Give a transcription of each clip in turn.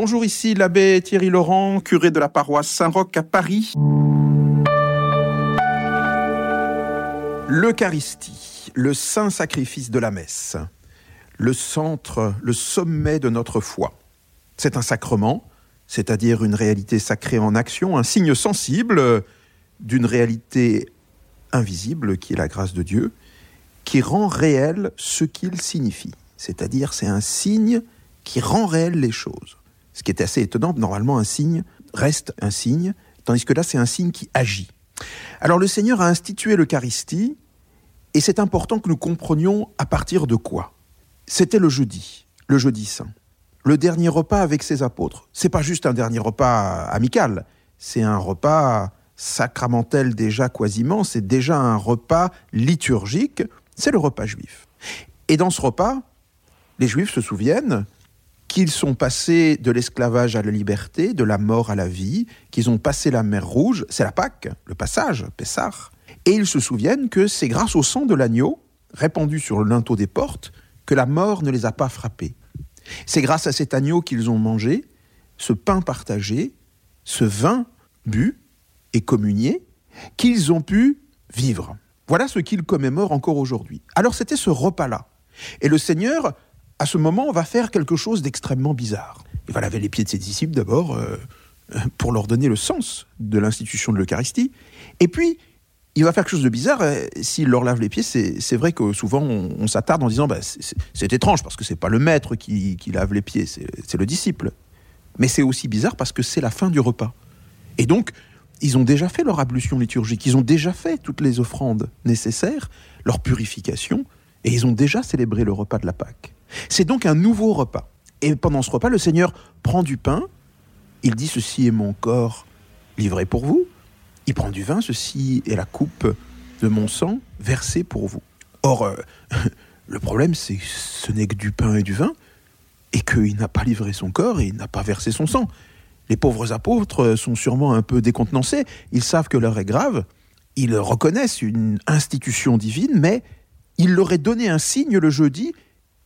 Bonjour, ici l'abbé Thierry Laurent, curé de la paroisse Saint-Roch à Paris. L'Eucharistie, le saint sacrifice de la messe, le centre, le sommet de notre foi. C'est un sacrement, c'est-à-dire une réalité sacrée en action, un signe sensible d'une réalité invisible qui est la grâce de Dieu, qui rend réel ce qu'il signifie. C'est-à-dire c'est un signe qui rend réel les choses. Ce qui est assez étonnant, normalement un signe reste un signe, tandis que là c'est un signe qui agit. Alors le Seigneur a institué l'Eucharistie, et c'est important que nous comprenions à partir de quoi. C'était le jeudi, le jeudi saint, le dernier repas avec ses apôtres. C'est pas juste un dernier repas amical, c'est un repas sacramentel déjà quasiment, c'est déjà un repas liturgique, c'est le repas juif. Et dans ce repas, les juifs se souviennent qu'ils sont passés de l'esclavage à la liberté, de la mort à la vie, qu'ils ont passé la mer Rouge, c'est la Pâque, le passage, Pessah, et ils se souviennent que c'est grâce au sang de l'agneau, répandu sur le linteau des portes, que la mort ne les a pas frappés. C'est grâce à cet agneau qu'ils ont mangé, ce pain partagé, ce vin bu et communié, qu'ils ont pu vivre. Voilà ce qu'ils commémorent encore aujourd'hui. Alors c'était ce repas-là. Et le Seigneur à ce moment, va faire quelque chose d'extrêmement bizarre. Il va laver les pieds de ses disciples d'abord, euh, pour leur donner le sens de l'institution de l'Eucharistie. Et puis, il va faire quelque chose de bizarre. Euh, s'il leur lave les pieds, c'est vrai que souvent on, s'attarde en disant bah, c'est étrange parce que c'est pas le maître qui, qui lave les pieds, c'est le disciple. Mais c'est aussi bizarre parce que c'est la fin du repas. Et donc, ils ont déjà fait leur ablution liturgique, ils ont déjà fait toutes les offrandes nécessaires, leur purification, et ils ont déjà célébré le repas de la Pâque. C'est donc un nouveau repas. Et pendant ce repas, le Seigneur prend du pain, il dit Ceci est mon corps livré pour vous. Il prend du vin, ceci est la coupe de mon sang versée pour vous. Or, euh, le problème, c'est que ce n'est que du pain et du vin, et qu'il n'a pas livré son corps et il n'a pas versé son sang. Les pauvres apôtres sont sûrement un peu décontenancés, ils savent que l'heure est grave, ils reconnaissent une institution divine, mais il leur est donné un signe le jeudi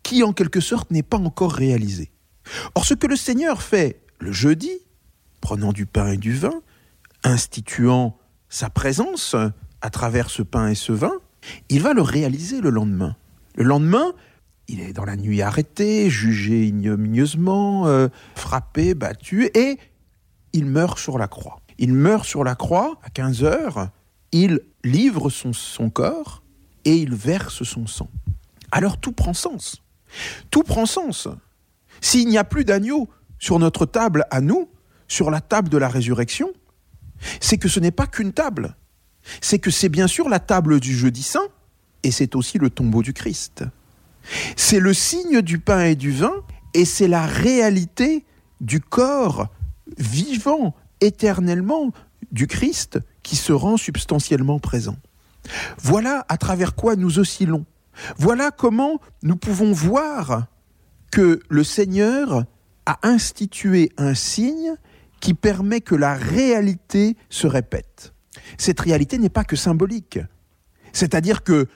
qui en quelque sorte n'est pas encore réalisé. Or ce que le Seigneur fait le jeudi, prenant du pain et du vin, instituant sa présence à travers ce pain et ce vin, il va le réaliser le lendemain. Le lendemain, il est dans la nuit arrêté, jugé ignominieusement, euh, frappé, battu, et il meurt sur la croix. Il meurt sur la croix à 15 heures, il livre son, son corps et il verse son sang. Alors tout prend sens. Tout prend sens. S'il n'y a plus d'agneau sur notre table à nous, sur la table de la résurrection, c'est que ce n'est pas qu'une table. C'est que c'est bien sûr la table du jeudi saint, et c'est aussi le tombeau du Christ. C'est le signe du pain et du vin, et c'est la réalité du corps vivant éternellement du Christ qui se rend substantiellement présent. Voilà à travers quoi nous oscillons. Voilà comment nous pouvons voir que le Seigneur a institué un signe qui permet que la réalité se répète. Cette réalité n'est pas que symbolique. C'est-à-dire que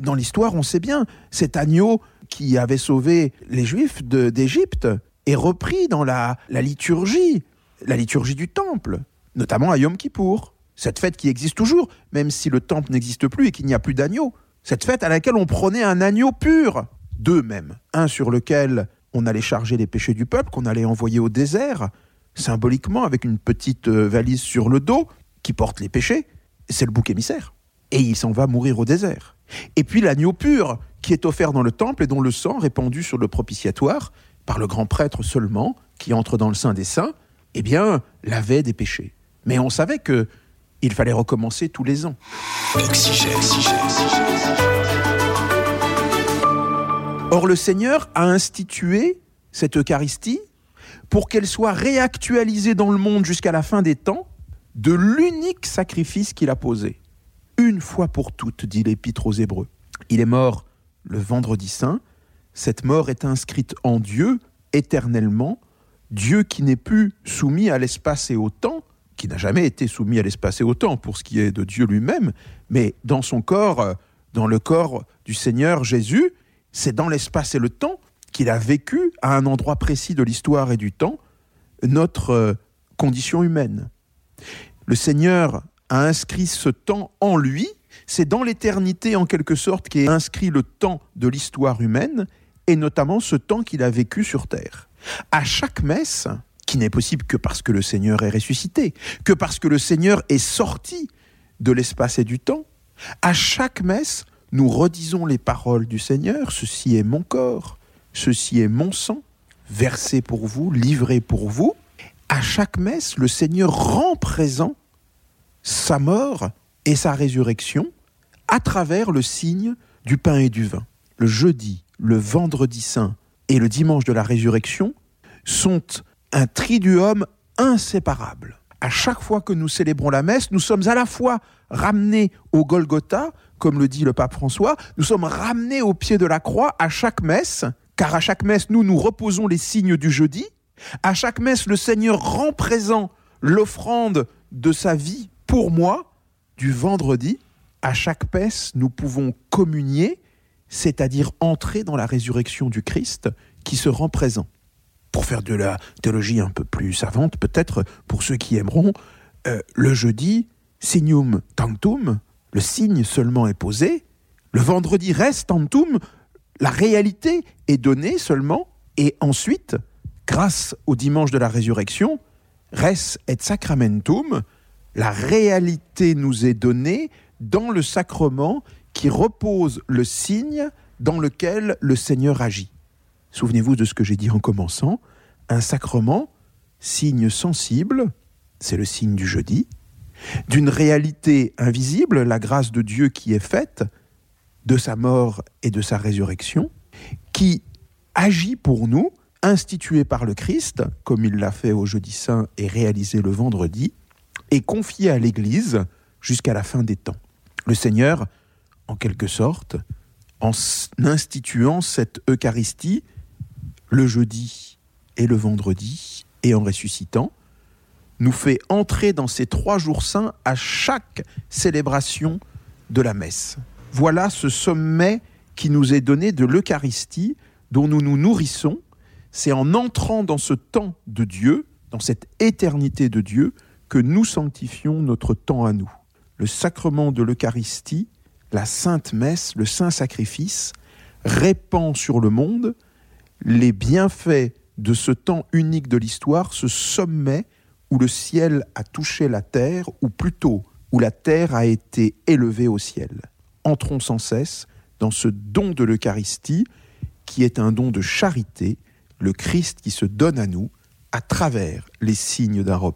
dans l'histoire, on sait bien, cet agneau qui avait sauvé les Juifs d'Égypte est repris dans la, la liturgie, la liturgie du temple, notamment à Yom Kippour. Cette fête qui existe toujours, même si le temple n'existe plus et qu'il n'y a plus d'agneau. Cette fête à laquelle on prenait un agneau pur, deux même, un sur lequel on allait charger les péchés du peuple, qu'on allait envoyer au désert, symboliquement avec une petite euh, valise sur le dos qui porte les péchés, c'est le bouc émissaire. Et il s'en va mourir au désert. Et puis l'agneau pur, qui est offert dans le temple et dont le sang répandu sur le propitiatoire, par le grand prêtre seulement, qui entre dans le sein des saints, eh bien, lavait des péchés. Mais on savait que il fallait recommencer tous les ans. Or, le Seigneur a institué cette Eucharistie pour qu'elle soit réactualisée dans le monde jusqu'à la fin des temps de l'unique sacrifice qu'il a posé. Une fois pour toutes, dit l'Épître aux Hébreux. Il est mort le vendredi saint. Cette mort est inscrite en Dieu éternellement, Dieu qui n'est plus soumis à l'espace et au temps, qui n'a jamais été soumis à l'espace et au temps pour ce qui est de Dieu lui-même, mais dans son corps, euh, dans le corps du Seigneur Jésus, c'est dans l'espace et le temps qu'il a vécu à un endroit précis de l'histoire et du temps notre condition humaine. Le Seigneur a inscrit ce temps en lui, c'est dans l'éternité en quelque sorte qu'est inscrit le temps de l'histoire humaine, et notamment ce temps qu'il a vécu sur terre. À chaque messe, qui n'est possible que parce que le Seigneur est ressuscité, que parce que le Seigneur est sorti de l'espace et du temps, à chaque messe, nous redisons les paroles du Seigneur, ceci est mon corps, ceci est mon sang, versé pour vous, livré pour vous. À chaque messe, le Seigneur rend présent sa mort et sa résurrection à travers le signe du pain et du vin. Le jeudi, le vendredi saint et le dimanche de la résurrection sont un triduum inséparable. À chaque fois que nous célébrons la messe, nous sommes à la fois ramenés au Golgotha, comme le dit le pape François, nous sommes ramenés au pied de la croix à chaque messe, car à chaque messe, nous nous reposons les signes du jeudi. À chaque messe, le Seigneur rend présent l'offrande de sa vie pour moi du vendredi. À chaque messe, nous pouvons communier, c'est-à-dire entrer dans la résurrection du Christ qui se rend présent pour faire de la théologie un peu plus savante, peut-être pour ceux qui aimeront, euh, le jeudi, signum tantum, le signe seulement est posé, le vendredi reste tantum, la réalité est donnée seulement, et ensuite, grâce au dimanche de la résurrection, res et sacramentum, la réalité nous est donnée dans le sacrement qui repose le signe dans lequel le Seigneur agit. Souvenez-vous de ce que j'ai dit en commençant. Un sacrement, signe sensible, c'est le signe du jeudi, d'une réalité invisible, la grâce de Dieu qui est faite, de sa mort et de sa résurrection, qui agit pour nous, institué par le Christ, comme il l'a fait au jeudi saint et réalisé le vendredi, et confié à l'Église jusqu'à la fin des temps. Le Seigneur, en quelque sorte, en instituant cette Eucharistie, le jeudi et le vendredi, et en ressuscitant, nous fait entrer dans ces trois jours saints à chaque célébration de la messe. Voilà ce sommet qui nous est donné de l'Eucharistie, dont nous nous nourrissons. C'est en entrant dans ce temps de Dieu, dans cette éternité de Dieu, que nous sanctifions notre temps à nous. Le sacrement de l'Eucharistie, la sainte messe, le saint sacrifice, répand sur le monde les bienfaits de ce temps unique de l'histoire, ce sommet où le ciel a touché la terre, ou plutôt où la terre a été élevée au ciel. Entrons sans cesse dans ce don de l'Eucharistie, qui est un don de charité, le Christ qui se donne à nous à travers les signes d'un repas.